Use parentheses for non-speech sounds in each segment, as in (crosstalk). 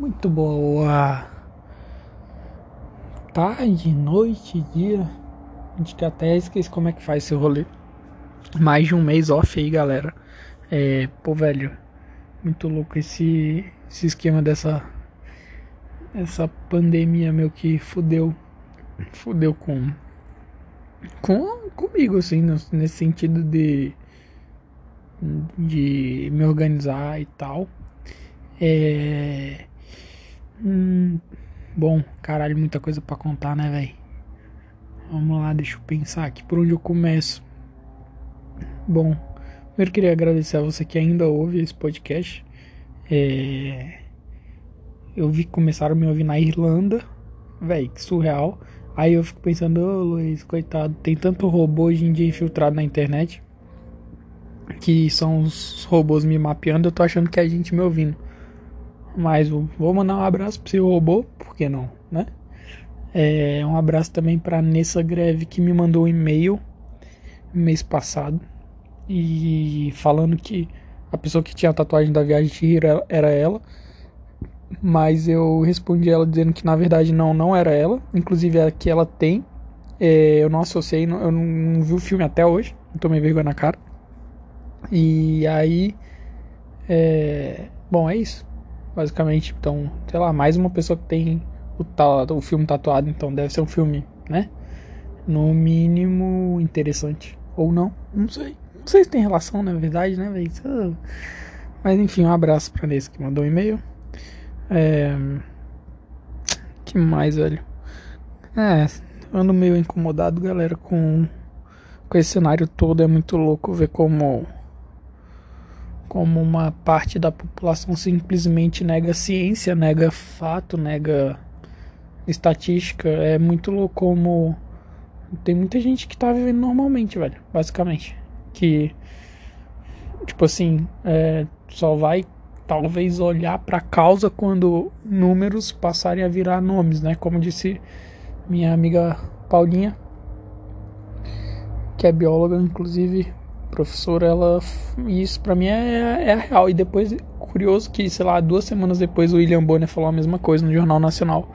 Muito boa tarde, noite, dia. Acho que até esqueci como é que faz esse rolê. Mais de um mês off aí, galera. É, pô, velho, muito louco esse, esse esquema dessa essa pandemia meu que fudeu fudeu com com comigo assim, nesse sentido de de me organizar e tal. É. Hum, bom, caralho, muita coisa para contar, né, velho? Vamos lá, deixa eu pensar aqui por onde eu começo. Bom, primeiro queria agradecer a você que ainda ouve esse podcast. É... Eu vi que começaram a me ouvir na Irlanda, velho, que surreal. Aí eu fico pensando, ô oh, Luiz, coitado, tem tanto robô hoje em dia infiltrado na internet que são os robôs me mapeando, eu tô achando que é a gente me ouvindo. Mas vou mandar um abraço pro seu robô, por que não, né? É, um abraço também para Nessa Greve que me mandou um e-mail mês passado e falando que a pessoa que tinha a tatuagem da viagem de era, era ela. Mas eu respondi ela dizendo que na verdade não, não era ela. Inclusive a que ela tem. É, eu não associei, eu não vi o filme até hoje. Não tomei vergonha na cara. E aí. É, bom, é isso. Basicamente, então, sei lá, mais uma pessoa que tem o, tal, o filme tatuado, então deve ser um filme, né? No mínimo interessante. Ou não, não sei. Não sei se tem relação, na verdade, né, velho? Mas enfim, um abraço pra Nesse que mandou um e-mail. É. Que mais, velho? É, ando meio incomodado, galera, com, com esse cenário todo. É muito louco ver como como uma parte da população simplesmente nega ciência, nega fato, nega estatística. É muito louco como tem muita gente que tá vivendo normalmente, velho, basicamente. Que, tipo assim, é, só vai talvez olhar pra causa quando números passarem a virar nomes, né? Como disse minha amiga Paulinha, que é bióloga, inclusive professora, ela. Isso pra mim é, é real. E depois, curioso que, sei lá, duas semanas depois o William Bonner falou a mesma coisa no Jornal Nacional.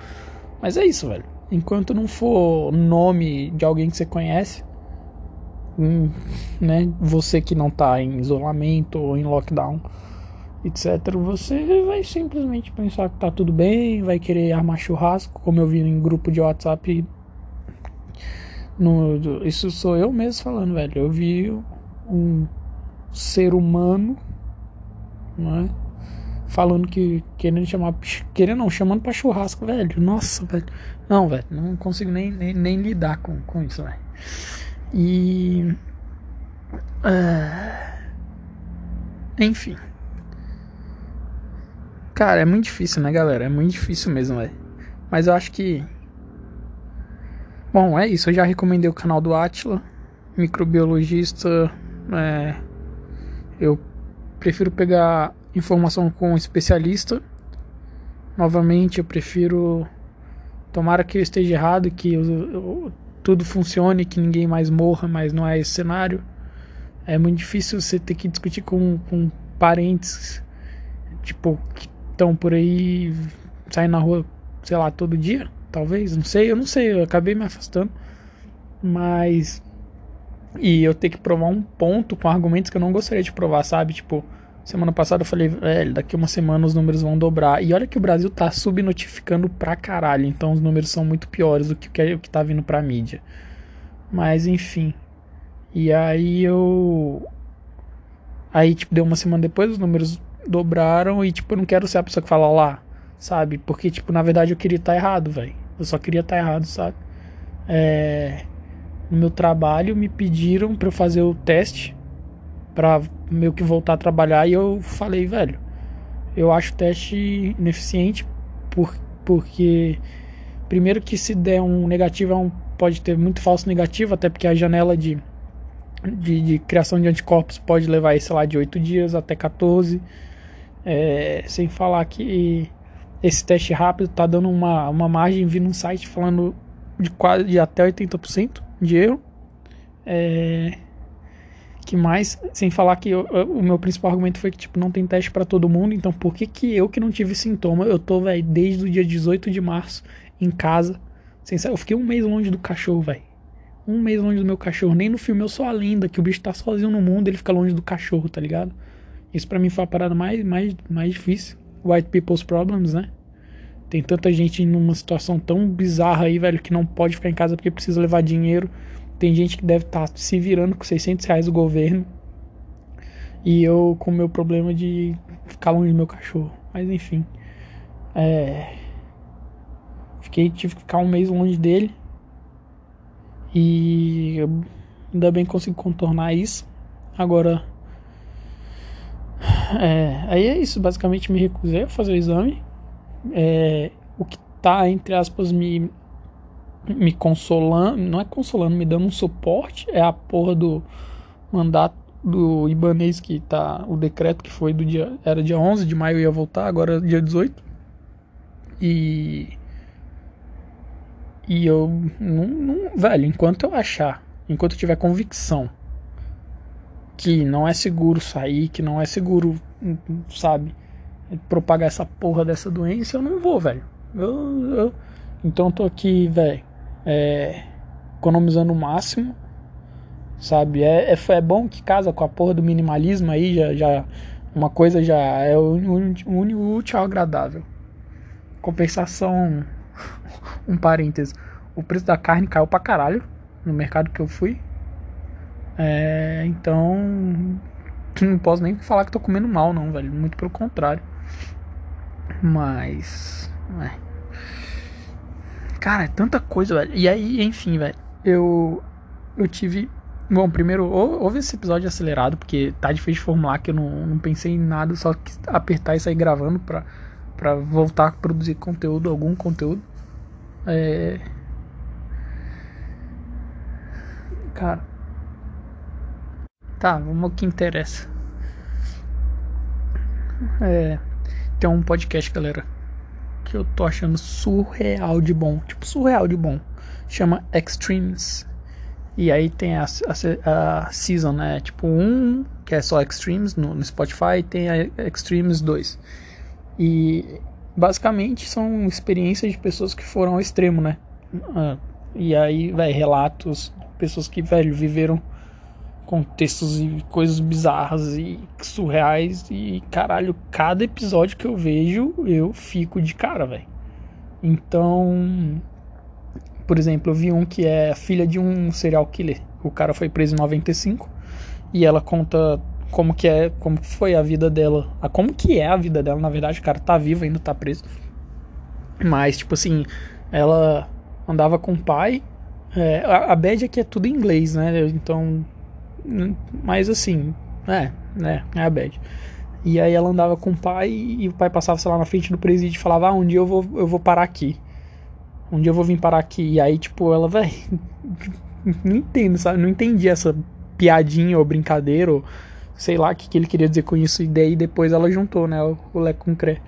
Mas é isso, velho. Enquanto não for nome de alguém que você conhece, hum, né? Você que não tá em isolamento ou em lockdown, etc., você vai simplesmente pensar que tá tudo bem, vai querer armar churrasco, como eu vi em grupo de WhatsApp. No, isso sou eu mesmo falando, velho. Eu vi um ser humano, né? Falando que querendo chamar, querendo não, chamando pra churrasco, velho. Nossa, velho. Não, velho, não consigo nem, nem, nem lidar com, com isso, velho. E. Uh, enfim. Cara, é muito difícil, né, galera? É muito difícil mesmo, velho. Mas eu acho que. Bom, é isso. Eu já recomendei o canal do Atila, microbiologista é, eu prefiro pegar informação com um especialista. Novamente, eu prefiro. Tomara que eu esteja errado, que eu, eu, tudo funcione, que ninguém mais morra, mas não é esse cenário. É muito difícil você ter que discutir com, com parentes, tipo, que estão por aí, saindo na rua, sei lá, todo dia, talvez, não sei, eu não sei, eu acabei me afastando. Mas e eu ter que provar um ponto com argumentos que eu não gostaria de provar, sabe? Tipo, semana passada eu falei, velho, daqui uma semana os números vão dobrar. E olha que o Brasil tá subnotificando pra caralho, então os números são muito piores do que o que tá vindo pra mídia. Mas enfim. E aí eu. Aí, tipo, deu uma semana depois, os números dobraram e, tipo, eu não quero ser a pessoa que fala lá, sabe? Porque, tipo, na verdade eu queria estar tá errado, velho. Eu só queria estar tá errado, sabe? É no meu trabalho me pediram para eu fazer o teste para meio que voltar a trabalhar e eu falei, velho, eu acho o teste ineficiente por, porque primeiro que se der um negativo é um, pode ter muito falso negativo, até porque a janela de, de, de criação de anticorpos pode levar, sei lá, de 8 dias até 14. É, sem falar que esse teste rápido tá dando uma, uma margem vindo um site falando de quase de até 80% de erro. É, Que mais, sem falar que eu, eu, o meu principal argumento foi que, tipo, não tem teste para todo mundo, então por que que eu que não tive sintoma, eu tô, velho, desde o dia 18 de março em casa, sem Eu fiquei um mês longe do cachorro, velho. Um mês longe do meu cachorro. Nem no filme Eu Sou a Lenda, que o bicho tá sozinho no mundo, ele fica longe do cachorro, tá ligado? Isso para mim foi a parada mais, mais, mais difícil. White People's Problems, né? Tem tanta gente numa situação tão bizarra aí, velho, que não pode ficar em casa porque precisa levar dinheiro. Tem gente que deve estar tá se virando com 600 reais do governo. E eu com o meu problema de ficar longe do meu cachorro. Mas enfim. É. Fiquei, tive que ficar um mês longe dele. E eu ainda bem consigo contornar isso. Agora. É, aí é isso. Basicamente me recusei a fazer o exame. É, o que tá, entre aspas, me me consolando, não é consolando, me dando um suporte, é a porra do mandato do Ibanês que tá, o decreto que foi do dia, era dia 11 de maio ia voltar, agora é dia 18. E e eu não, não, velho, enquanto eu achar, enquanto eu tiver convicção que não é seguro sair, que não é seguro, sabe, propagar essa porra dessa doença, eu não vou, velho. Eu, eu, então eu tô aqui, velho é, economizando o máximo, sabe? É, é, é, bom que casa com a porra do minimalismo aí, já, já uma coisa já é o útil ao agradável. Compensação, (laughs) um parênteses, o preço da carne caiu pra caralho no mercado que eu fui. É, então, não posso nem falar que tô comendo mal, não, velho. Muito pelo contrário. Mas. É. Cara, é tanta coisa, velho. E aí, enfim, velho. Eu. Eu tive. Bom, primeiro, houve esse episódio acelerado, porque tá difícil de formular, que eu não, não pensei em nada, só apertar e sair gravando pra, pra voltar a produzir conteúdo, algum conteúdo. É. Cara. Tá, vamos ao que interessa. É. Tem um podcast, galera que eu tô achando surreal de bom. Tipo, surreal de bom. Chama Extremes. E aí tem a, a, a season, né? Tipo, um que é só Extremes no, no Spotify, tem a Extremes 2. E basicamente são experiências de pessoas que foram ao extremo, né? Uh, e aí, velho, relatos, pessoas que, velho, viveram contextos e coisas bizarras e surreais e caralho, cada episódio que eu vejo eu fico de cara, velho. Então, por exemplo, eu vi um que é filha de um serial killer. O cara foi preso em 95 e ela conta como que é, como foi a vida dela, a como que é a vida dela, na verdade, o cara tá vivo ainda tá preso. Mas tipo assim, ela andava com o pai, é, a, bad aqui é tudo em inglês, né? Então mas assim, é, né, é a bad. E aí ela andava com o pai e o pai passava, sei lá, na frente do presídio e falava, ah, um dia eu vou, eu vou parar aqui. Um dia eu vou vir parar aqui. E aí, tipo, ela, velho, (laughs) não entendo, sabe? Não entendi essa piadinha ou brincadeira, ou sei lá o que, que ele queria dizer com isso. E daí depois ela juntou, né, o, o Lé com Cré.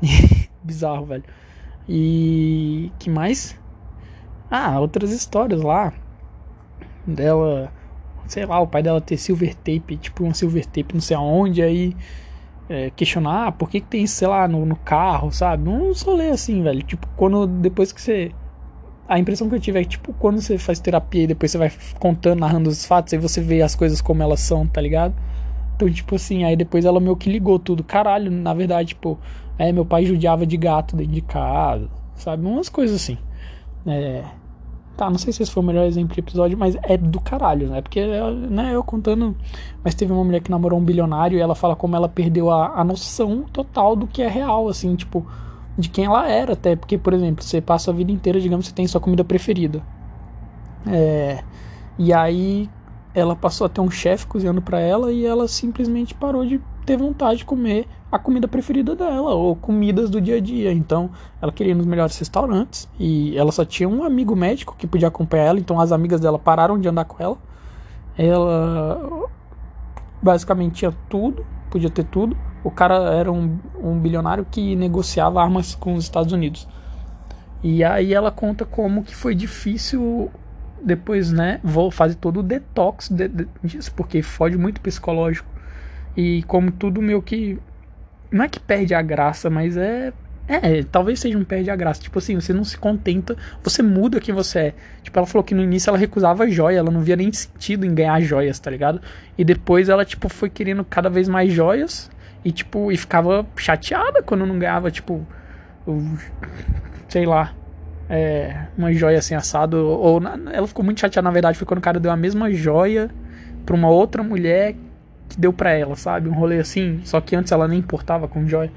(laughs) Bizarro, velho. E que mais? Ah, outras histórias lá. Dela sei lá, o pai dela ter silver tape, tipo um silver tape não sei aonde, aí é, questionar ah, por que, que tem sei lá, no, no carro, sabe? Um rolê assim, velho. Tipo, quando depois que você. A impressão que eu tive é que, tipo, quando você faz terapia e depois você vai contando, narrando os fatos, aí você vê as coisas como elas são, tá ligado? Então, tipo assim, aí depois ela meio que ligou tudo. Caralho, na verdade, tipo, é, meu pai judiava de gato dentro de casa, sabe? Umas coisas assim. É, Tá, não sei se esse foi o melhor exemplo de episódio, mas é do caralho, né? Porque, né, eu contando. Mas teve uma mulher que namorou um bilionário e ela fala como ela perdeu a, a noção total do que é real, assim, tipo, de quem ela era, até. Porque, por exemplo, você passa a vida inteira, digamos, você tem sua comida preferida. É. E aí ela passou a ter um chefe cozinhando para ela e ela simplesmente parou de ter vontade de comer a comida preferida dela ou comidas do dia a dia. Então, ela queria ir nos melhores restaurantes e ela só tinha um amigo médico que podia acompanhar ela, então as amigas dela pararam de andar com ela. Ela basicamente tinha tudo, podia ter tudo. O cara era um, um bilionário que negociava armas com os Estados Unidos. E aí ela conta como que foi difícil depois, né, vou fazer todo o detox de, de, disso, porque fode muito psicológico. E como tudo meu que. Não é que perde a graça, mas é. É, talvez seja um perde a graça. Tipo assim, você não se contenta, você muda quem você é. Tipo, ela falou que no início ela recusava joia, ela não via nem sentido em ganhar joias, tá ligado? E depois ela, tipo, foi querendo cada vez mais joias e, tipo, e ficava chateada quando não ganhava, tipo, sei lá, é, uma joia assim assado. Ou na, ela ficou muito chateada, na verdade, foi quando o cara deu a mesma joia pra uma outra mulher que deu pra ela, sabe? Um rolê assim, só que antes ela nem importava com joia.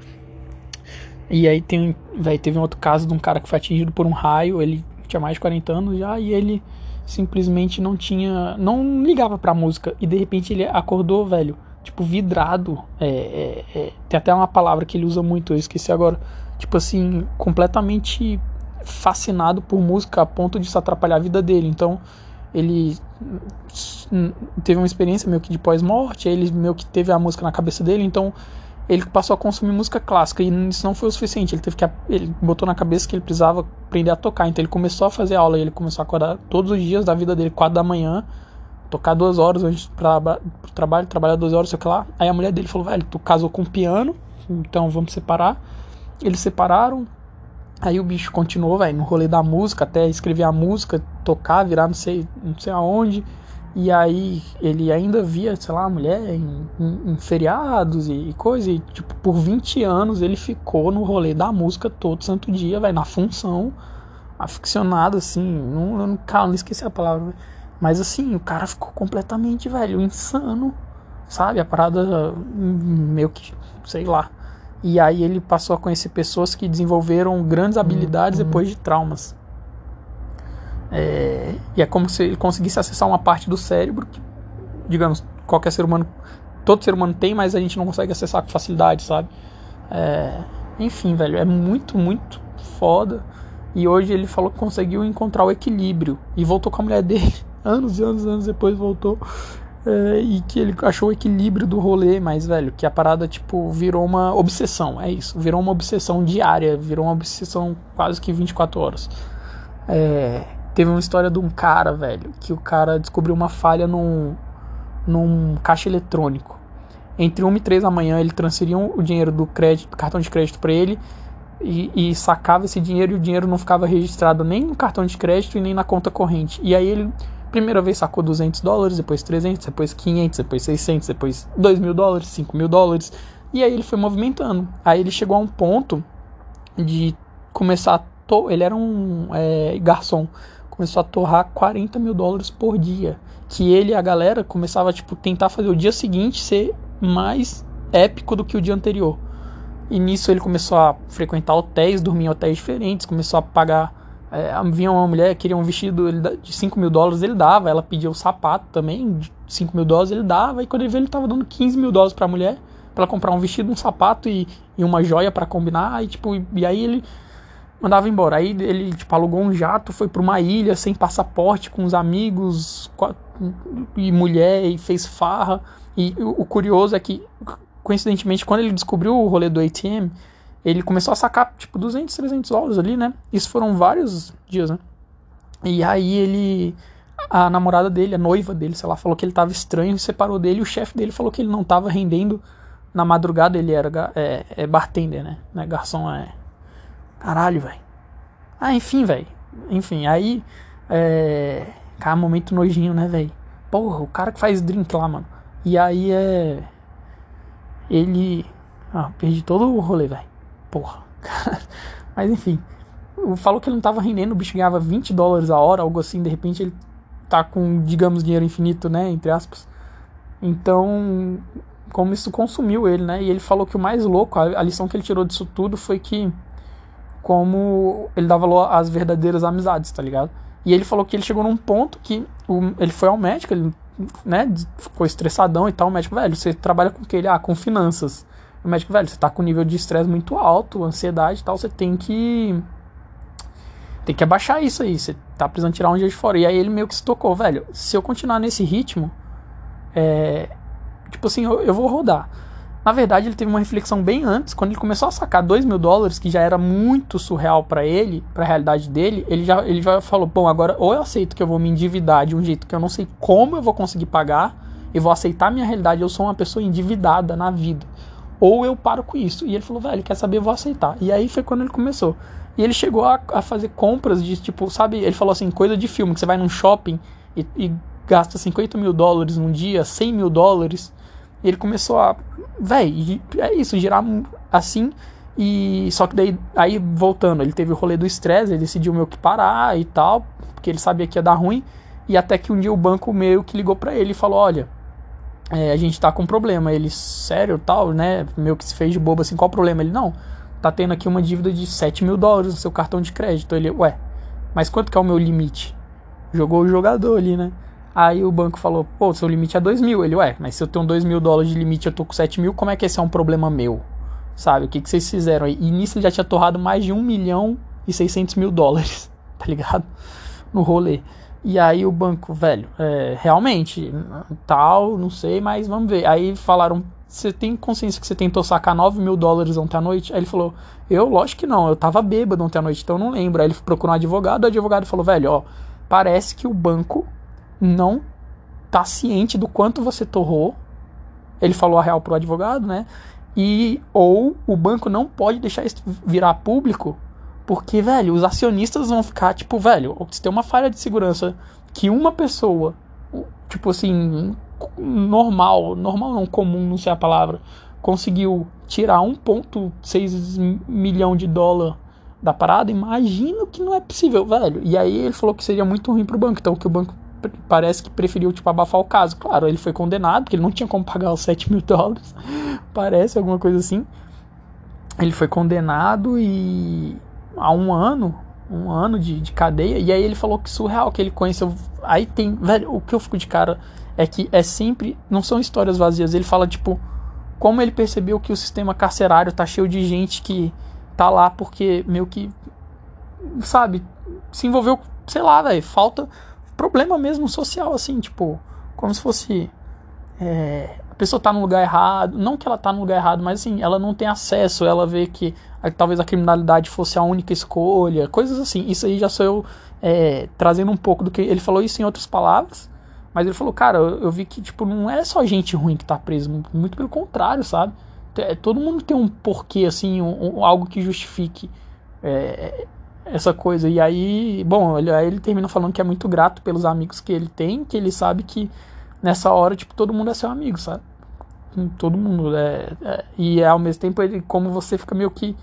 E aí tem, véio, teve um outro caso de um cara que foi atingido por um raio, ele tinha mais de 40 anos já, e ele simplesmente não tinha. não ligava pra música. E de repente ele acordou, velho, tipo, vidrado. É, é, é, tem até uma palavra que ele usa muito, eu esqueci agora. Tipo assim, completamente fascinado por música a ponto de isso atrapalhar a vida dele. Então, ele teve uma experiência meio que de pós-morte, ele meio que teve a música na cabeça dele, então ele passou a consumir música clássica e isso não foi o suficiente. Ele teve que ele botou na cabeça que ele precisava aprender a tocar, então ele começou a fazer aula e ele começou a acordar todos os dias da vida dele, quatro da manhã, tocar duas horas antes para o trabalho, trabalhar duas horas, sei lá. Aí a mulher dele falou: "Velho, tu casou com piano, então vamos separar". Eles separaram, Aí o bicho continuou, velho, no rolê da música, até escrever a música, tocar, virar não sei, não sei aonde. E aí ele ainda via, sei lá, a mulher em, em, em feriados e, e, coisa. E, tipo, por 20 anos ele ficou no rolê da música todo santo dia, velho, na função. Aficionado, assim. Não, não, calma, não esqueci a palavra. Véio. Mas assim, o cara ficou completamente, velho, insano. Sabe? A parada hum, meio que, sei lá. E aí ele passou a conhecer pessoas que desenvolveram grandes habilidades uhum. depois de traumas. É, e é como se ele conseguisse acessar uma parte do cérebro que, digamos, qualquer ser humano, todo ser humano tem, mas a gente não consegue acessar com facilidade, sabe? É, enfim, velho, é muito, muito foda. E hoje ele falou que conseguiu encontrar o equilíbrio e voltou com a mulher dele. (laughs) Anos e anos, anos depois voltou. É, e que ele achou o equilíbrio do rolê, mas, velho, que a parada, tipo, virou uma obsessão. É isso. Virou uma obsessão diária, virou uma obsessão quase que 24 horas. É, teve uma história de um cara, velho, que o cara descobriu uma falha num, num caixa eletrônico. Entre 1 e 3 da manhã, ele transferia o dinheiro do crédito, do cartão de crédito para ele e, e, sacava esse dinheiro e o dinheiro não ficava registrado nem no cartão de crédito e nem na conta corrente. E aí ele Primeira vez sacou 200 dólares, depois 300, depois 500, depois 600, depois 2 mil dólares, 5 mil dólares. E aí ele foi movimentando. Aí ele chegou a um ponto de começar a. To ele era um é, garçom. Começou a torrar 40 mil dólares por dia. Que ele e a galera começava a tipo, tentar fazer o dia seguinte ser mais épico do que o dia anterior. E nisso ele começou a frequentar hotéis, dormir em hotéis diferentes, começou a pagar é, vinha uma mulher, queria um vestido de 5 mil dólares, ele dava. Ela pedia o sapato também, de 5 mil dólares, ele dava. E quando ele veio, ele tava dando 15 mil dólares pra mulher, para comprar um vestido, um sapato e, e uma joia para combinar. E, tipo, e aí ele mandava embora. Aí ele, tipo, alugou um jato, foi pra uma ilha sem passaporte, com os amigos e mulher, e fez farra. E o, o curioso é que, coincidentemente, quando ele descobriu o rolê do ATM, ele começou a sacar tipo 200, 300 dólares ali, né? Isso foram vários dias, né? E aí ele a namorada dele, a noiva dele, sei lá, falou que ele tava estranho, separou dele, e o chefe dele falou que ele não tava rendendo na madrugada, ele era é, é bartender, né? né? Garçom é caralho, velho. Ah, enfim, velho. Enfim, aí é cara, momento nojinho, né, velho? Porra, o cara que faz drink lá, mano. E aí é ele ah, perdi todo o rolê, velho porra. (laughs) Mas enfim, falou que ele não tava rendendo, o bicho ganhava 20 dólares a hora, algo assim, de repente ele tá com, digamos, dinheiro infinito, né, entre aspas. Então, como isso consumiu ele, né? E ele falou que o mais louco, a, a lição que ele tirou disso tudo foi que como ele dava valor às verdadeiras amizades, tá ligado? E ele falou que ele chegou num ponto que o, ele foi ao médico, ele né, ficou estressadão e tal, o médico, velho, você trabalha com o que? Ele, ah, com finanças. O médico, velho, você tá com nível de estresse muito alto, ansiedade e tal, você tem que. Tem que abaixar isso aí. Você tá precisando tirar um dia de fora. E aí ele meio que se tocou, velho. Se eu continuar nesse ritmo, é. Tipo assim, eu, eu vou rodar. Na verdade, ele teve uma reflexão bem antes, quando ele começou a sacar 2 mil dólares, que já era muito surreal para ele, para a realidade dele, ele já, ele já falou: bom, agora ou eu aceito que eu vou me endividar de um jeito que eu não sei como eu vou conseguir pagar, e vou aceitar minha realidade, eu sou uma pessoa endividada na vida. Ou eu paro com isso. E ele falou: velho, quer saber, eu vou aceitar. E aí foi quando ele começou. E ele chegou a, a fazer compras de tipo, sabe? Ele falou assim: coisa de filme, que você vai num shopping e, e gasta 50 mil dólares num dia, 100 mil dólares. E ele começou a. Véi, é isso, girar assim. E só que daí, aí voltando, ele teve o rolê do estresse, ele decidiu meio que parar e tal, porque ele sabia que ia dar ruim. E até que um dia o banco meio que ligou para ele e falou: Olha, é, a gente tá com um problema. Ele, sério, tal, né? Meio que se fez de bobo assim, qual o problema? Ele, não, tá tendo aqui uma dívida de 7 mil dólares no seu cartão de crédito. Ele, ué, mas quanto que é o meu limite? Jogou o jogador ali, né? Aí o banco falou, pô, seu limite é 2 mil. Ele, ué, mas se eu tenho 2 mil dólares de limite eu tô com 7 mil, como é que esse é um problema meu? Sabe, o que, que vocês fizeram aí? E nisso ele já tinha torrado mais de 1 milhão e 600 mil dólares, (laughs) tá ligado? No rolê. E aí o banco, velho, é, realmente, tal, não sei, mas vamos ver. Aí falaram, você tem consciência que você tentou sacar 9 mil dólares ontem à noite? Aí ele falou, eu, lógico que não, eu tava bêbado ontem à noite, então eu não lembro. Aí ele procurou um advogado, o advogado falou, velho, ó, parece que o banco não tá ciente do quanto você torrou. Ele falou a real pro advogado, né? E ou o banco não pode deixar isso virar público, porque, velho, os acionistas vão ficar tipo, velho, se tem uma falha de segurança que uma pessoa, tipo assim, normal, normal não comum, não sei a palavra, conseguiu tirar 1.6 milhão de dólar da parada, imagino que não é possível, velho. E aí ele falou que seria muito ruim pro banco, então que o banco parece que preferiu, tipo, abafar o caso. Claro, ele foi condenado, porque ele não tinha como pagar os 7 mil dólares. (laughs) parece alguma coisa assim. Ele foi condenado e há um ano, um ano de, de cadeia, e aí ele falou que surreal, que ele conheceu. Aí tem, velho, o que eu fico de cara é que é sempre, não são histórias vazias, ele fala, tipo, como ele percebeu que o sistema carcerário tá cheio de gente que tá lá porque meio que, sabe, se envolveu, sei lá, velho, falta problema mesmo social, assim, tipo, como se fosse. É, a pessoa tá no lugar errado, não que ela tá no lugar errado, mas assim, ela não tem acesso, ela vê que talvez a criminalidade fosse a única escolha, coisas assim. Isso aí já sou eu é, trazendo um pouco do que. Ele falou isso em outras palavras, mas ele falou, cara, eu, eu, vi que, tipo, não é só gente ruim que tá preso, muito pelo contrário, sabe? Todo mundo tem um porquê, assim, um, um, algo que justifique é, essa coisa. E aí, bom, ele, aí ele termina falando que é muito grato pelos amigos que ele tem, que ele sabe que nessa hora, tipo, todo mundo é seu amigo, sabe? Todo mundo. É, é, e ao mesmo tempo, ele, como você fica meio que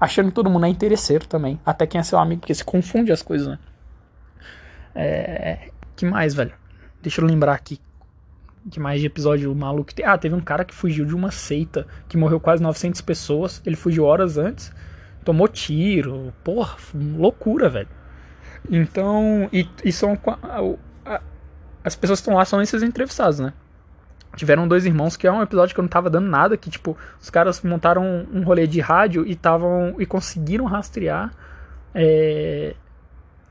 achando que todo mundo é interesseiro também. Até quem é seu amigo, porque se confunde as coisas, né? É, que mais, velho? Deixa eu lembrar aqui. Que mais de episódio maluco tem? Ah, teve um cara que fugiu de uma seita que morreu quase 900 pessoas. Ele fugiu horas antes tomou tiro, porra, loucura, velho. Então, e, e são as pessoas que estão lá são esses entrevistados, né? Tiveram dois irmãos que é um episódio que eu não tava dando nada, que tipo, os caras montaram um rolê de rádio e estavam e conseguiram rastrear é,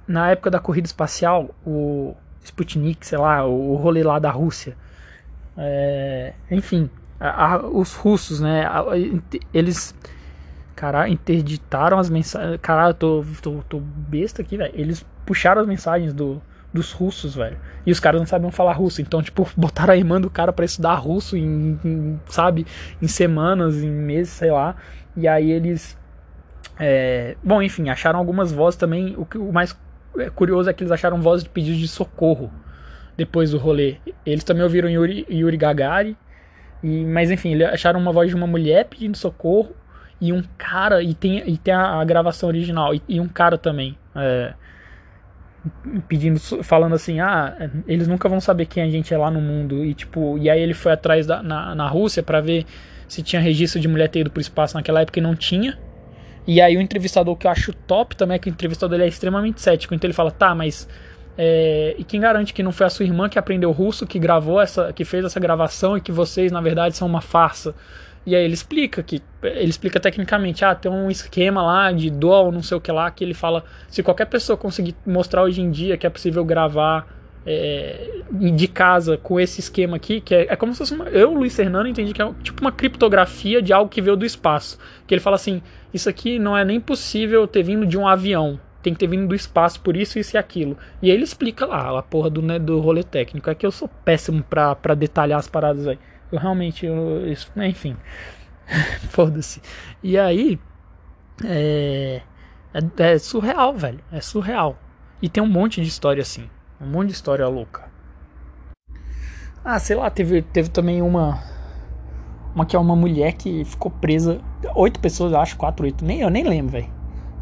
na época da corrida espacial o Sputnik, sei lá, o rolê lá da Rússia. É, enfim, a, a, os russos, né? A, eles Caralho, interditaram as mensagens. Caralho, eu tô, tô, tô besta aqui, velho. Eles puxaram as mensagens do, dos russos, velho. E os caras não sabiam falar russo. Então, tipo, (laughs) botaram a irmã do cara pra estudar russo em, em sabe, em semanas, em meses, sei lá. E aí eles. É, bom, enfim, acharam algumas vozes também. O, que, o mais curioso é que eles acharam vozes de pedido de socorro depois do rolê. Eles também ouviram Yuri, Yuri Gagari. E, mas enfim, eles acharam uma voz de uma mulher pedindo socorro e um cara, e tem, e tem a, a gravação original, e, e, um cara também, é, pedindo, falando assim, ah, eles nunca vão saber quem a gente é lá no mundo, e tipo, e aí ele foi atrás da, na, na Rússia para ver se tinha registro de mulher ter ido pro espaço naquela época e não tinha, e aí o entrevistador que eu acho top também é que o entrevistador ele é extremamente cético, então ele fala, tá, mas é, e quem garante que não foi a sua irmã que aprendeu russo, que gravou essa, que fez essa gravação e que vocês na verdade são uma farsa? E aí ele explica que ele explica tecnicamente, ah, tem um esquema lá de dual, não sei o que lá, que ele fala, se qualquer pessoa conseguir mostrar hoje em dia que é possível gravar é, de casa com esse esquema aqui, que é, é como se fosse uma, eu, Luiz Fernando, entendi que é tipo uma criptografia de algo que veio do espaço. Que ele fala assim: isso aqui não é nem possível ter vindo de um avião, tem que ter vindo do espaço por isso, isso e aquilo. E aí ele explica lá a porra do, né, do rolê técnico. É que eu sou péssimo pra, pra detalhar as paradas aí. Eu realmente, eu, isso, né, enfim. (laughs) Foda-se. E aí. É, é, é surreal, velho. É surreal. E tem um monte de história assim. Um monte de história louca. Ah, sei lá, teve, teve também uma. Uma que é uma mulher que ficou presa. Oito pessoas, acho, quatro, oito. Nem, eu nem lembro, velho.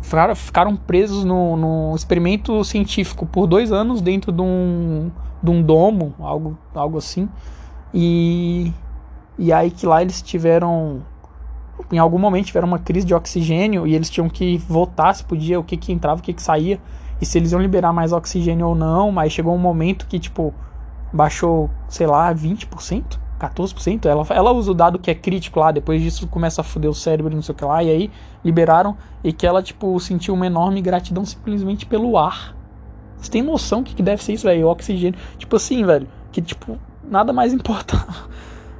Ficaram, ficaram presos no, no experimento científico por dois anos dentro de um, de um domo, algo, algo assim. E, e aí que lá eles tiveram. Em algum momento tiveram uma crise de oxigênio e eles tinham que votar se podia, o que que entrava, o que que saía e se eles iam liberar mais oxigênio ou não, mas chegou um momento que, tipo, baixou, sei lá, 20%, 14%. Ela, ela usa o dado que é crítico lá, depois disso começa a foder o cérebro, não sei o que lá, e aí liberaram, e que ela, tipo, sentiu uma enorme gratidão simplesmente pelo ar. Você tem noção que, que deve ser isso, velho? Oxigênio. Tipo assim, velho, que, tipo, nada mais (laughs) importa.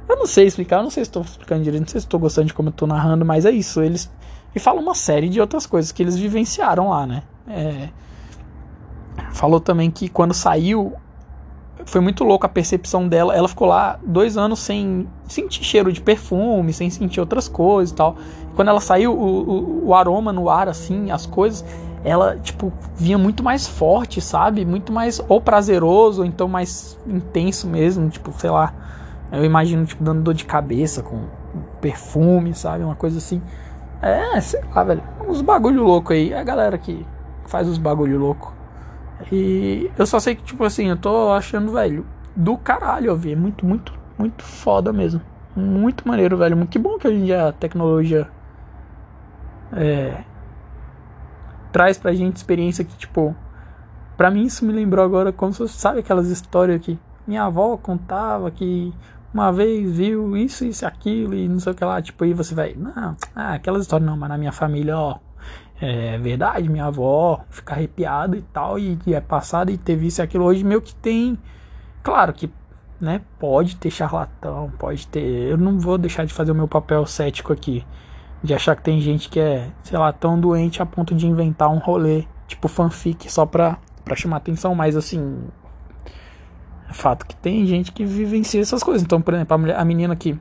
Eu não sei explicar, eu não sei se estou explicando direito, não sei se estou gostando de como eu estou narrando, mas é isso. Eles. E falam uma série de outras coisas que eles vivenciaram lá, né? É, falou também que quando saiu foi muito louco a percepção dela. Ela ficou lá dois anos sem sentir cheiro de perfume, sem sentir outras coisas e tal. Quando ela saiu, o, o, o, aroma no ar, assim, as coisas, ela, tipo, vinha muito mais forte, sabe? Muito mais, ou prazeroso, ou então mais intenso mesmo, tipo, sei lá. Eu imagino, tipo, dando dor de cabeça com perfume, sabe? Uma coisa assim. É, sei lá, velho. Uns bagulho louco aí. É a galera que faz os bagulho louco. E eu só sei que, tipo assim, eu tô achando, velho, do caralho ouvir. É muito, muito, muito foda mesmo. Muito maneiro, velho. Que bom que em dia a tecnologia é, traz pra gente experiência que, tipo, pra mim isso me lembrou agora como se sabe aquelas histórias que minha avó contava que uma vez viu isso, isso, aquilo e não sei o que lá, tipo, aí você vai, não, ah, aquelas histórias não, mas na minha família, ó, é verdade, minha avó fica arrepiada e tal, e, e é passada e teve isso e aquilo. Hoje meio que tem. Claro que né, pode ter charlatão, pode ter. Eu não vou deixar de fazer o meu papel cético aqui. De achar que tem gente que é, sei lá, tão doente a ponto de inventar um rolê, tipo fanfic, só pra, pra chamar atenção, mas assim. É fato que tem gente que vivencia essas coisas. Então, por exemplo, a, mulher, a menina que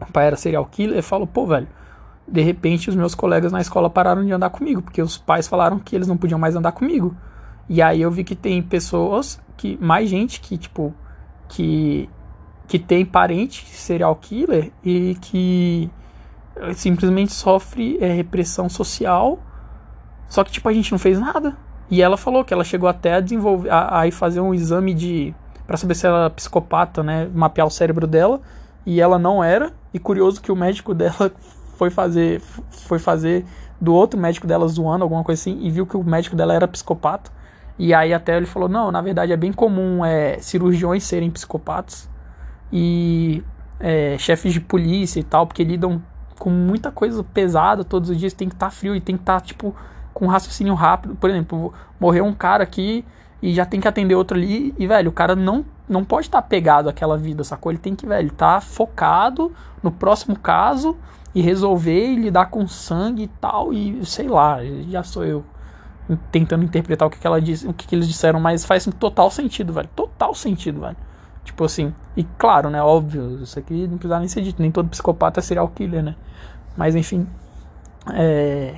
o pai era serial killer, falou, pô, velho, de repente os meus colegas na escola pararam de andar comigo, porque os pais falaram que eles não podiam mais andar comigo. E aí eu vi que tem pessoas que mais gente que tipo que que tem parente serial killer e que simplesmente sofre é, repressão social. Só que tipo a gente não fez nada. E ela falou que ela chegou até a desenvolver a, a fazer um exame de para saber se ela era psicopata, né, mapear o cérebro dela, e ela não era. E curioso que o médico (laughs) dela foi fazer foi fazer do outro médico dela zoando alguma coisa assim e viu que o médico dela era psicopata e aí até ele falou não na verdade é bem comum é, cirurgiões serem psicopatas e é, chefes de polícia e tal porque lidam com muita coisa pesada todos os dias tem que estar tá frio e tem que estar tá, tipo com raciocínio rápido por exemplo morreu um cara aqui e já tem que atender outro ali e velho o cara não não pode estar tá pegado àquela vida sacou ele tem que velho tá focado no próximo caso e resolver e lidar com sangue e tal, e sei lá, já sou eu tentando interpretar o que, que ela disse, o que, que eles disseram, mas faz total sentido, velho. Total sentido, velho. Tipo assim, e claro, né, óbvio, isso aqui não precisa nem ser dito, nem todo psicopata é serial killer, né? Mas enfim. É...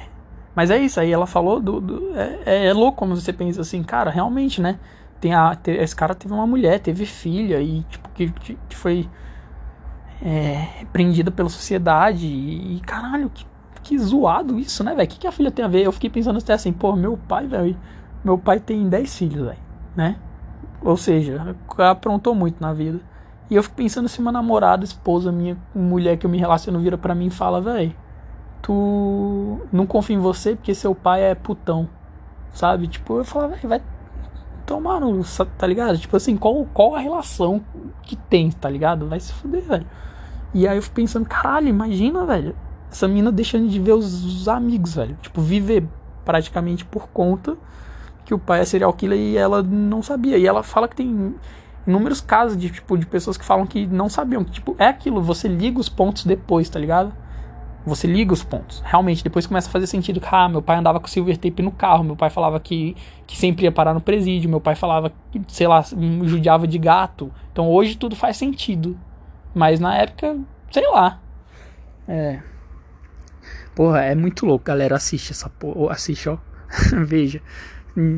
Mas é isso, aí ela falou do. do é, é, é, louco como você pensa assim, cara, realmente, né? Tem a, esse cara teve uma mulher, teve filha, e tipo, que, que foi é, prendida pela sociedade. E, caralho, que, que zoado isso, né, velho? O que, que a filha tem a ver? Eu fiquei pensando até assim, pô, meu pai, velho. Meu pai tem 10 filhos, velho, né? Ou seja, aprontou muito na vida. E eu fico pensando se uma namorada, esposa minha, mulher que eu me relaciono, vira pra mim e fala, velho, tu não confia em você porque seu pai é putão, sabe? Tipo, eu velho, vai tomar no. Tá ligado? Tipo assim, qual, qual a relação que tem, tá ligado? Vai se fuder, velho. E aí eu fico pensando, caralho, imagina, velho, essa mina deixando de ver os, os amigos, velho. Tipo, viver praticamente por conta que o pai é serial killer e ela não sabia. E ela fala que tem inúmeros casos de, tipo, de pessoas que falam que não sabiam. Que, tipo, é aquilo, você liga os pontos depois, tá ligado? Você liga os pontos. Realmente, depois começa a fazer sentido. Ah, meu pai andava com silver tape no carro. Meu pai falava que, que sempre ia parar no presídio. Meu pai falava que, sei lá, judiava de gato. Então hoje tudo faz sentido. Mas na época, sei lá. É. Porra, é muito louco, galera. Assiste essa porra. Assiste, ó. (laughs) Veja.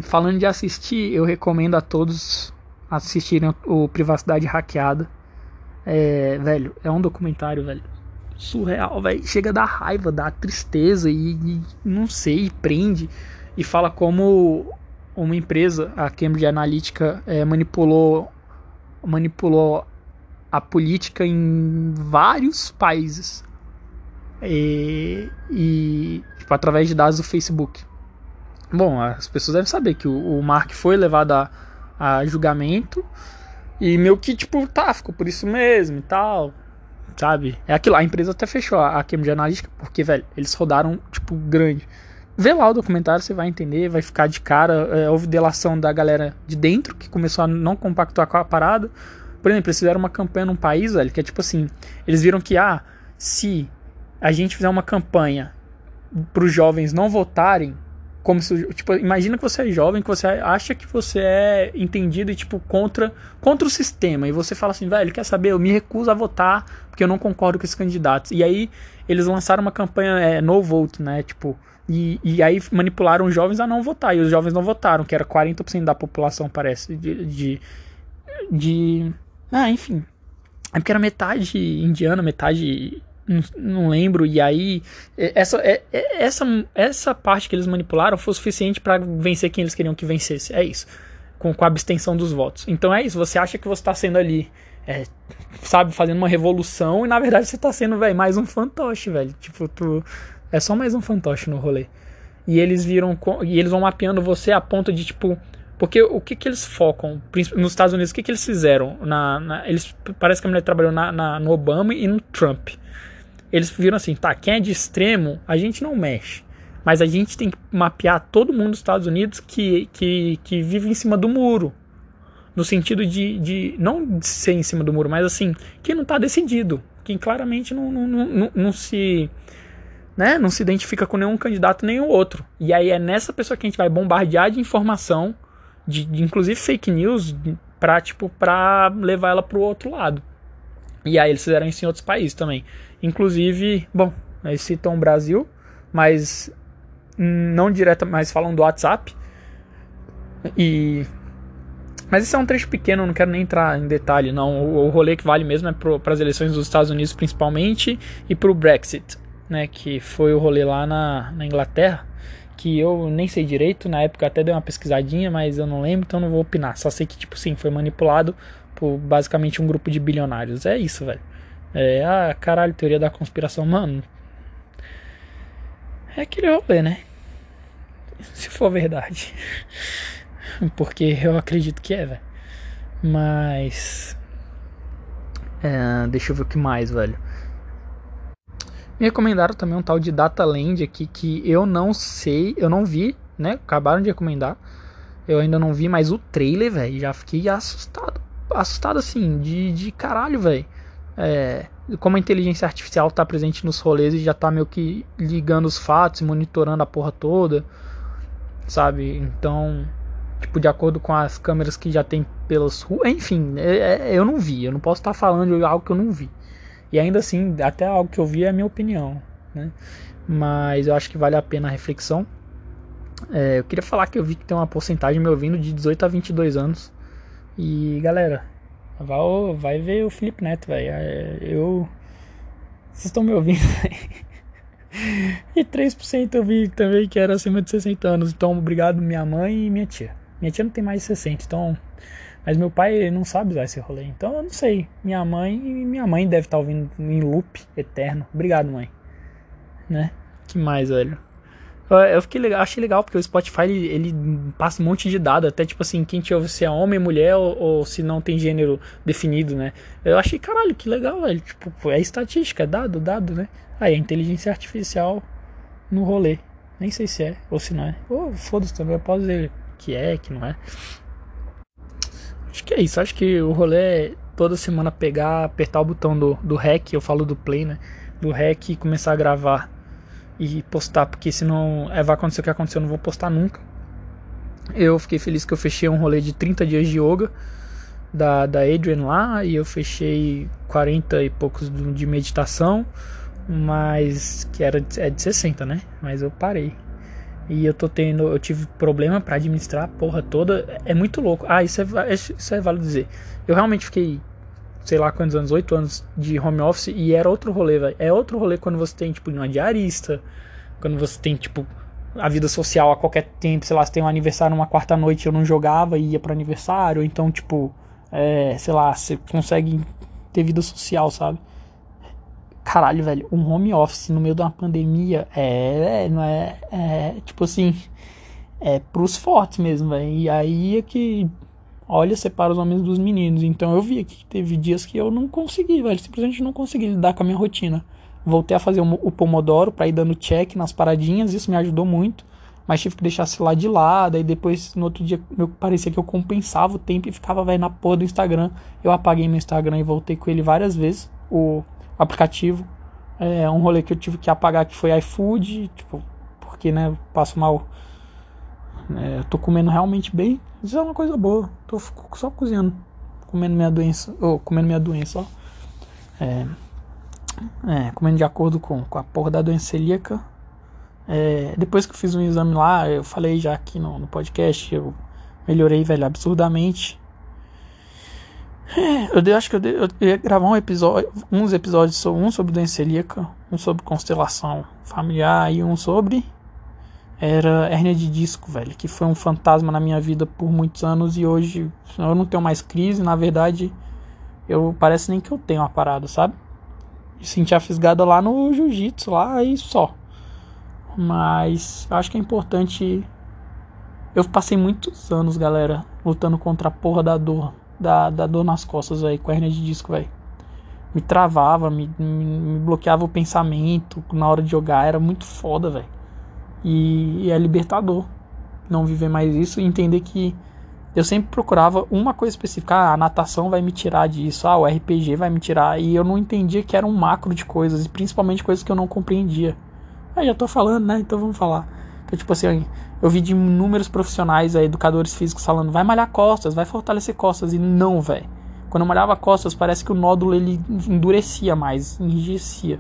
Falando de assistir, eu recomendo a todos assistirem o Privacidade Hackeada. É, velho, é um documentário, velho surreal, velho. Chega a dar raiva, dá tristeza e, e, não sei, prende. E fala como uma empresa, a Cambridge Analytica, é, manipulou, manipulou a política em vários países. E, e tipo, através de dados do Facebook. Bom, as pessoas devem saber que o, o Mark foi levado a, a julgamento e meu que, tipo, tá, ficou por isso mesmo e tal sabe? É aquilo, a empresa até fechou a Cambridge Analytica, porque, velho, eles rodaram, tipo, grande. Vê lá o documentário, você vai entender, vai ficar de cara. É, houve delação da galera de dentro, que começou a não compactuar com a parada. Por exemplo, eles fizeram uma campanha num país, velho, que é tipo assim, eles viram que, ah, se a gente fizer uma campanha para os jovens não votarem, como se, tipo, imagina que você é jovem, que você acha que você é entendido e, tipo, contra, contra o sistema. E você fala assim, velho, quer saber? Eu me recuso a votar porque eu não concordo com esses candidatos. E aí eles lançaram uma campanha é, no vote, né? Tipo, e, e aí manipularam os jovens a não votar. E os jovens não votaram, que era 40% da população, parece, de, de, de. Ah, enfim. É porque era metade indiana, metade não, lembro. E aí, é, essa, é, é, essa, essa parte que eles manipularam foi suficiente para vencer quem eles queriam que vencesse. É isso. Com, com a abstenção dos votos. Então é isso. Você acha que você está sendo ali, é, sabe, fazendo uma revolução e na verdade você está sendo, velho, mais um fantoche, velho. Tipo, tu. É só mais um fantoche no rolê. E eles viram. E eles vão mapeando você a ponto de, tipo. Porque o que, que eles focam? Nos Estados Unidos, o que, que eles fizeram? Na, na eles, parece que a mulher trabalhou na, na, no Obama e no Trump eles viram assim, tá, quem é de extremo, a gente não mexe. Mas a gente tem que mapear todo mundo dos Estados Unidos que, que, que vive em cima do muro. No sentido de, de não de ser em cima do muro, mas assim, que não está decidido. Que claramente não, não, não, não, se. Né, não se identifica com nenhum candidato nem o outro. E aí é nessa pessoa que a gente vai bombardear de informação, de, de inclusive fake news, para tipo, pra levar ela para o outro lado. E aí eles fizeram isso em outros países também. Inclusive, bom, eles citam o Brasil, mas não direto, mas falam do WhatsApp. E mas isso é um trecho pequeno, não quero nem entrar em detalhe, não. O, o rolê que vale mesmo é para as eleições dos Estados Unidos, principalmente, e para o Brexit, né? Que foi o rolê lá na, na Inglaterra, que eu nem sei direito, na época até dei uma pesquisadinha, mas eu não lembro, então não vou opinar. Só sei que, tipo, sim, foi manipulado por basicamente um grupo de bilionários. É isso, velho. É, ah, caralho, teoria da conspiração, mano. É aquele rolê, né? Se for verdade. (laughs) Porque eu acredito que é, velho. Mas. É, deixa eu ver o que mais, velho. Me recomendaram também um tal de Dataland aqui que eu não sei, eu não vi, né? Acabaram de recomendar. Eu ainda não vi, mas o trailer, velho, já fiquei assustado. Assustado assim, de, de caralho, velho é, como a inteligência artificial está presente nos rolês e já está meio que ligando os fatos, monitorando a porra toda, sabe? Então, tipo, de acordo com as câmeras que já tem pelas ruas, enfim, é, é, eu não vi, eu não posso estar falando de algo que eu não vi. E ainda assim, até algo que eu vi é a minha opinião, né? Mas eu acho que vale a pena a reflexão. É, eu queria falar que eu vi que tem uma porcentagem me ouvindo de 18 a 22 anos. E galera, Vai, vai ver o Felipe Neto, velho. É, eu. Vocês estão me ouvindo (laughs) E 3% eu vi também que era acima de 60 anos. Então, obrigado, minha mãe e minha tia. Minha tia não tem mais de 60, então. Mas meu pai não sabe usar esse rolê. Então eu não sei. Minha mãe minha mãe deve estar tá ouvindo em loop eterno. Obrigado, mãe. Né? Que mais, velho? Eu fiquei legal, achei legal porque o Spotify ele, ele, passa um monte de dados, até tipo assim, quem te ouve se é homem, mulher ou, ou, se não tem gênero definido, né? Eu achei, caralho, que legal, velho. Tipo, é estatística, é dado, dado, né? Aí, é inteligência artificial no rolê. Nem sei se é, ou se não é. Ou oh, foda-se também, eu posso dizer que é, que não é. Acho que é isso. Acho que o rolê é toda semana pegar, apertar o botão do, do REC, eu falo do play, né? Do REC e começar a gravar e postar, porque senão é, vai acontecer o que aconteceu, eu não vou postar nunca. Eu fiquei feliz que eu fechei um rolê de 30 dias de yoga da, da Adrian lá e eu fechei 40 e poucos de meditação, mas que era é de 60, né? Mas eu parei. E eu tô tendo, eu tive problema para administrar a porra toda. É muito louco. Ah, isso é, isso é válido dizer. Eu realmente fiquei, sei lá quantos anos, 8 anos de home office e era outro rolê, velho. É outro rolê quando você tem, tipo, uma diarista, quando você tem, tipo, a vida social a qualquer tempo, sei lá, se tem um aniversário numa quarta noite eu não jogava e ia pro aniversário, então, tipo, é, sei lá, você consegue ter vida social, sabe? Caralho, velho, um home office no meio de uma pandemia é, é não é, é tipo assim, é pros fortes mesmo, velho. E aí é que, olha, separa os homens dos meninos. Então eu vi que teve dias que eu não consegui, velho, simplesmente não consegui lidar com a minha rotina. Voltei a fazer o Pomodoro para ir dando check nas paradinhas, isso me ajudou muito. Mas tive que deixar lá de lado. Aí depois, no outro dia, meu, parecia que eu compensava o tempo e ficava, velho, na porra do Instagram. Eu apaguei meu Instagram e voltei com ele várias vezes. O aplicativo. É um rolê que eu tive que apagar que foi iFood. Tipo, porque, né, passo mal. É, tô comendo realmente bem. Isso é uma coisa boa. Tô só cozinhando. Comendo minha doença. Ou, oh, comendo minha doença, ó. É, é, comendo de acordo com, com a porra da doença celíaca. É, depois que eu fiz um exame lá, eu falei já aqui no, no podcast, eu melhorei, velho, absurdamente. É, eu, acho que eu, eu, ia gravar um episódio, uns episódios, um sobre doença celíaca, um sobre constelação familiar e um sobre era hérnia de disco, velho, que foi um fantasma na minha vida por muitos anos e hoje eu não tenho mais crise, na verdade, eu parece nem que eu tenho uma parada, sabe? senti a fisgada lá no jiu-jitsu, lá e só. Mas eu acho que é importante. Eu passei muitos anos, galera, lutando contra a porra da dor. Da, da dor nas costas, velho, com a hernia de disco, velho. Me travava, me, me, me, bloqueava o pensamento na hora de jogar. Era muito foda, velho. E, é libertador não viver mais isso e entender que eu sempre procurava uma coisa específica. Ah, a natação vai me tirar disso. Ah, o RPG vai me tirar. E eu não entendia que era um macro de coisas. E principalmente coisas que eu não compreendia. Ah, já tô falando, né? Então vamos falar. Então, tipo assim, eu vi de inúmeros profissionais, aí, educadores físicos falando, vai malhar costas, vai fortalecer costas. E não, velho. Quando eu malhava costas, parece que o nódulo ele endurecia mais, enrijecia.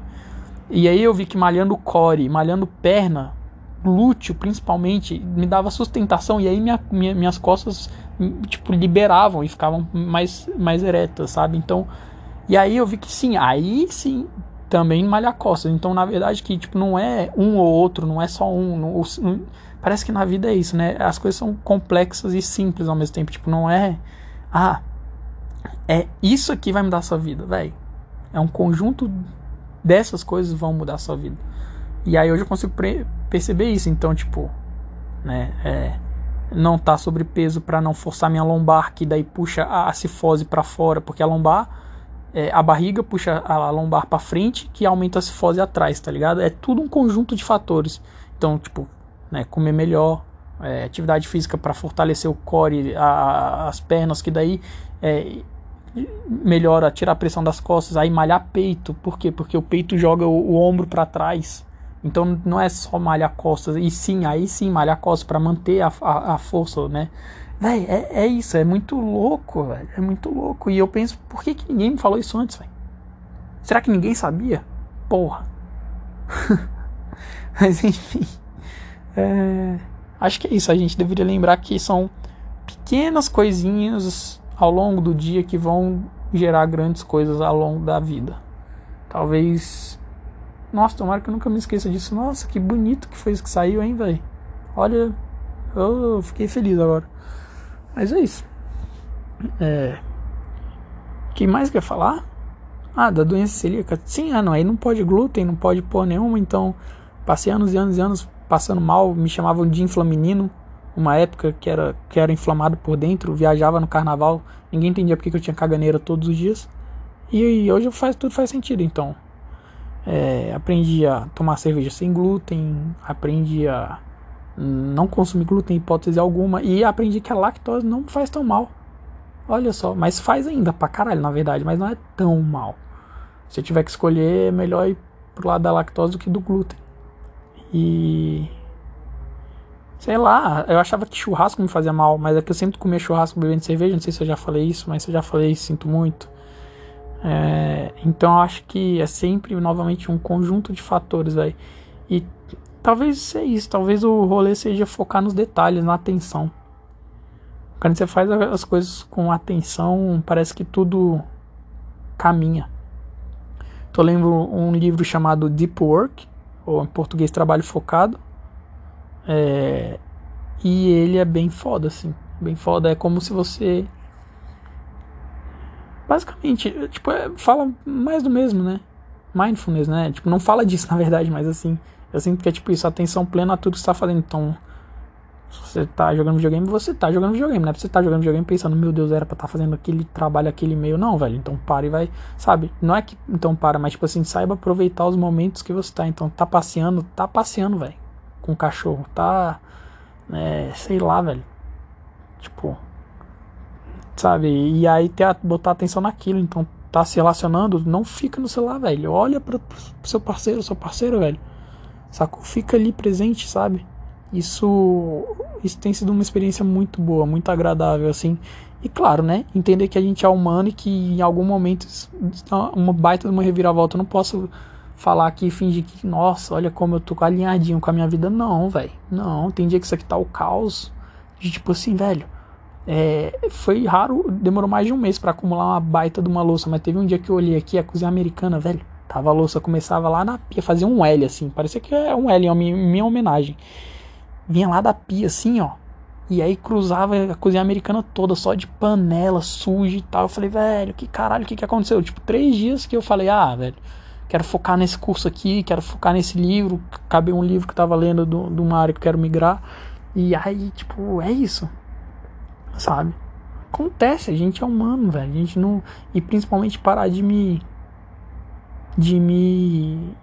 E aí eu vi que malhando core, malhando perna, glúteo principalmente, me dava sustentação e aí minha, minha, minhas costas tipo liberavam e ficavam mais mais eretas, sabe? Então, e aí eu vi que sim, aí sim também malha costas. Então, na verdade que tipo não é um ou outro, não é só um, não, não, parece que na vida é isso, né? As coisas são complexas e simples ao mesmo tempo, tipo, não é ah, é isso aqui vai mudar a sua vida, velho. É um conjunto dessas coisas vão mudar a sua vida. E aí hoje eu consigo perceber isso. Então, tipo, né, é, não tá sobrepeso para não forçar minha lombar, que daí puxa a cifose para fora, porque a lombar, é, a barriga puxa a lombar para frente, que aumenta a cifose atrás, tá ligado? É tudo um conjunto de fatores. Então, tipo, né, comer melhor, é, atividade física para fortalecer o core, a, as pernas, que daí é, melhora, tirar a pressão das costas, aí malhar peito, por quê? Porque o peito joga o, o ombro para trás, então não é só malhar costas, e sim, aí sim malhar costas para manter a, a, a, força, né? Véi, é, é isso, é muito louco, velho. É muito louco. E eu penso, por que, que ninguém me falou isso antes, velho? Será que ninguém sabia? Porra. (laughs) Mas enfim. É, acho que é isso. A gente deveria lembrar que são pequenas coisinhas ao longo do dia que vão gerar grandes coisas ao longo da vida. Talvez nossa, tomara que eu nunca me esqueça disso. Nossa, que bonito que foi isso que saiu, hein, velho. Olha, eu fiquei feliz agora. Mas é isso. É. Quem mais quer falar? Ah, da doença celíaca. Sim, ah, não, aí não pode glúten, não pode pôr nenhuma, então passei anos e anos e anos passando mal, me chamavam de inflaminino. Uma época que era, que era inflamado por dentro, viajava no carnaval, ninguém entendia porque que eu tinha caganeira todos os dias. E, e hoje faz, tudo faz sentido, então. É, aprendi a tomar cerveja sem glúten, aprendi a Não consumir glúten, hipótese alguma. E aprendi que a lactose não faz tão mal. Olha só, mas faz ainda pra caralho, na verdade, mas não é tão mal. Se eu tiver que escolher, é melhor ir pro lado da lactose do que do glúten. E. Sei lá, eu achava que churrasco me fazia mal, mas é que eu sempre comia churrasco bebendo cerveja. Não sei se eu já falei isso, mas se eu já falei, sinto muito. É, então eu acho que é sempre, novamente, um conjunto de fatores aí. E talvez seja isso, talvez o rolê seja focar nos detalhes, na atenção. Quando você faz as coisas com atenção, parece que tudo caminha. Tô lendo um livro chamado Deep Work, ou em português Trabalho Focado. É, e ele é bem foda, assim. Bem foda. É como se você. Basicamente, tipo, é, fala mais do mesmo, né? Mindfulness, né? Tipo, não fala disso (laughs) na verdade, mas assim. Eu sinto que é tipo isso, atenção plena a tudo que você tá fazendo. Então, se você tá jogando videogame, você tá jogando videogame, né? Você tá jogando videogame pensando, meu Deus, era pra estar tá fazendo aquele trabalho, aquele e-mail. Não, velho, então para e vai, sabe? Não é que então para, mas tipo assim, saiba aproveitar os momentos que você tá. Então, tá passeando, tá passeando, velho, com o cachorro, tá, é, sei lá, velho. Tipo, sabe? E aí ter, botar atenção naquilo. Então, tá se relacionando, não fica no celular, velho. Olha pro, pro seu parceiro, seu parceiro, velho. Sacou? Fica ali presente, sabe? Isso, isso tem sido uma experiência muito boa, muito agradável, assim. E claro, né? Entender que a gente é humano e que em algum momento uma baita de uma reviravolta. Eu não posso falar aqui e fingir que, nossa, olha como eu tô alinhadinho com a minha vida. Não, velho. Não, tem dia que isso aqui tá o caos. De tipo assim, velho. É, foi raro, demorou mais de um mês para acumular uma baita de uma louça, mas teve um dia que eu olhei aqui, a cozinha americana, velho. Tava a louça, começava lá na pia, fazia um L assim, parecia que é um L, é minha, minha homenagem vinha lá da pia assim, ó. E aí cruzava a cozinha americana toda, só de panela suja e tal. Eu falei, velho, que caralho, o que, que aconteceu? Tipo, três dias que eu falei, ah, velho, quero focar nesse curso aqui, quero focar nesse livro. Acabei um livro que eu tava lendo de uma área que eu quero migrar. E aí, tipo, é isso. Sabe? Acontece, a gente é humano, velho. A gente não. E principalmente parar de me. De me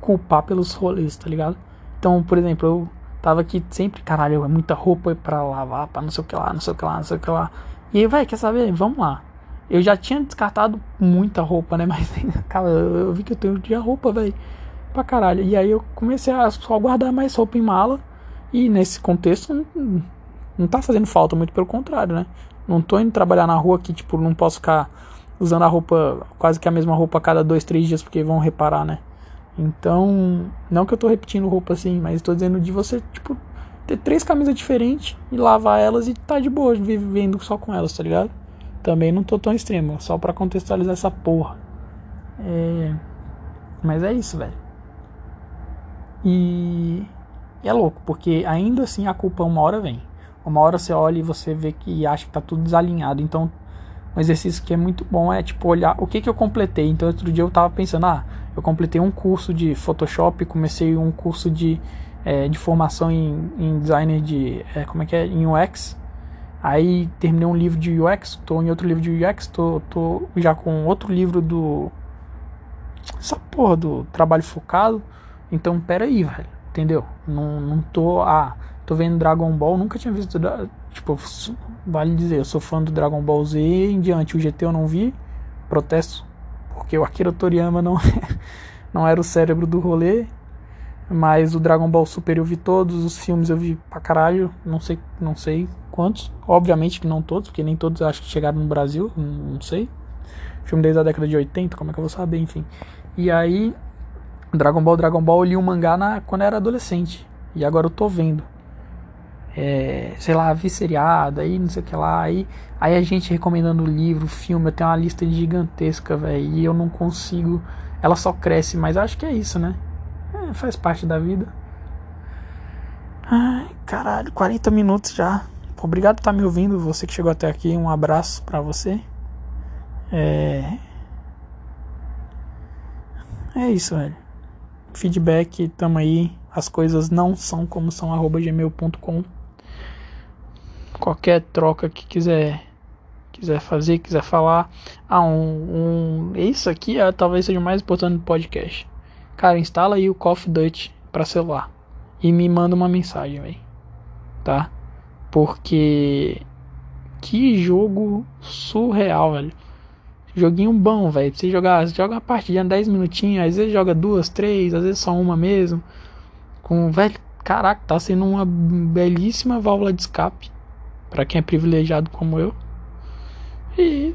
culpar pelos rolês, tá ligado? Então, por exemplo, eu Tava aqui sempre, caralho, é muita roupa pra lavar, pra não sei o que lá, não sei o que lá, não sei o que lá. E aí, vai, quer saber? Vamos lá. Eu já tinha descartado muita roupa, né? (laughs) Mas, cara, eu vi que eu tenho de roupa, velho. Pra caralho. E aí eu comecei a só guardar mais roupa em mala. E nesse contexto, não, tá fazendo falta, muito pelo contrário, né? Não tô indo trabalhar na rua que, tipo, não posso ficar usando a roupa, quase que a mesma roupa a cada dois, três dias, porque vão reparar, né? Então, não que eu tô repetindo roupa assim, mas estou dizendo de você, tipo, ter três camisas diferentes e lavar elas e tá de boa vivendo só com elas, tá ligado? Também não tô tão extremo, só para contextualizar essa porra. É... Mas é isso, velho. E é louco, porque ainda assim a culpa uma hora vem. Uma hora você olha e você vê que acha que tá tudo desalinhado. Então, um exercício que é muito bom é tipo olhar o que que eu completei. Então, outro dia eu tava pensando, ah, eu completei um curso de Photoshop, comecei um curso de, é, de formação em, em designer de. É, como é que é? Em UX. Aí terminei um livro de UX, estou em outro livro de UX, tô, tô já com outro livro do. Essa porra do trabalho focado. Então, pera aí, velho. Entendeu? Não, não tô. Ah, tô vendo Dragon Ball, nunca tinha visto. Tipo, vale dizer, eu sou fã do Dragon Ball Z em diante. O GT eu não vi. Protesto porque o Akira Toriyama não, (laughs) não era o cérebro do rolê. Mas o Dragon Ball Super eu vi todos, os filmes eu vi pra caralho, não sei, não sei quantos. Obviamente que não todos, porque nem todos acho que chegaram no Brasil, não sei. Filme desde a década de 80, como é que eu vou saber, enfim. E aí, Dragon Ball, Dragon Ball, eu li o um mangá na, quando eu era adolescente. E agora eu tô vendo é, sei lá, vi seriado, aí não sei o que lá, aí, aí a gente recomendando livro, filme, eu tenho uma lista gigantesca, velho, e eu não consigo, ela só cresce, mas acho que é isso, né? É, faz parte da vida. Ai, caralho, 40 minutos já. Obrigado por estar me ouvindo, você que chegou até aqui, um abraço para você. É... É isso, velho. Feedback, tamo aí. As coisas não são como são, arroba gmail.com qualquer troca que quiser quiser fazer, quiser falar. Ah, um, um isso aqui é, talvez seja o mais importante do podcast. Cara, instala aí o Coffee Dutch para celular. e me manda uma mensagem, velho. Tá? Porque que jogo surreal, velho. Joguinho bom, velho. Você jogar, você joga uma partida 10 minutinhos, às vezes joga duas, três, às vezes só uma mesmo. Com, velho, caraca, tá sendo uma belíssima válvula de escape para quem é privilegiado como eu. E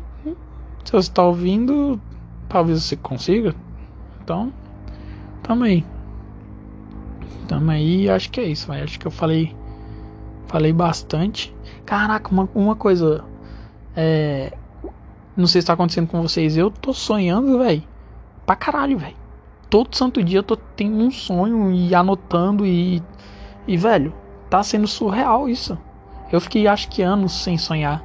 se você tá ouvindo, talvez você consiga. Então, tamo aí. Tamo aí, acho que é isso, véio. acho que eu falei falei bastante. Caraca, uma, uma coisa é, não sei se tá acontecendo com vocês, eu tô sonhando, velho. Pra caralho, velho. Todo santo dia eu tô tendo um sonho e anotando e e velho, tá sendo surreal isso. Eu fiquei acho que anos sem sonhar.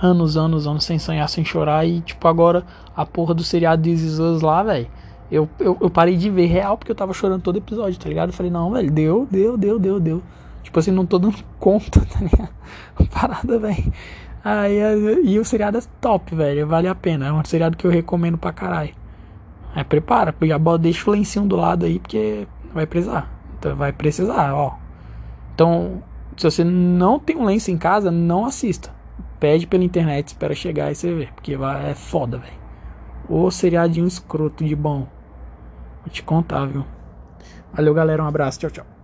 Anos, anos, anos sem sonhar, sem chorar. E tipo, agora a porra do seriado Is Us lá, velho. Eu, eu, eu, parei de ver real porque eu tava chorando todo episódio, tá ligado? Eu falei, não, velho, deu, deu, deu, deu, deu. Tipo assim, não tô dando (laughs) conta, tá ligado? (laughs) Parada, velho. Aí, e o seriado é top, velho. Vale a pena. É um seriado que eu recomendo pra caralho. É, prepara, já deixa o lencinho do lado aí, porque vai precisar. Então, vai precisar, ó. Então, se você não tem um lenço em casa, não assista. Pede pela internet, espera chegar e você vê. Porque é foda, velho. Ô seriadinho escroto de bom. Vou te contar, viu? Valeu, galera. Um abraço. Tchau, tchau.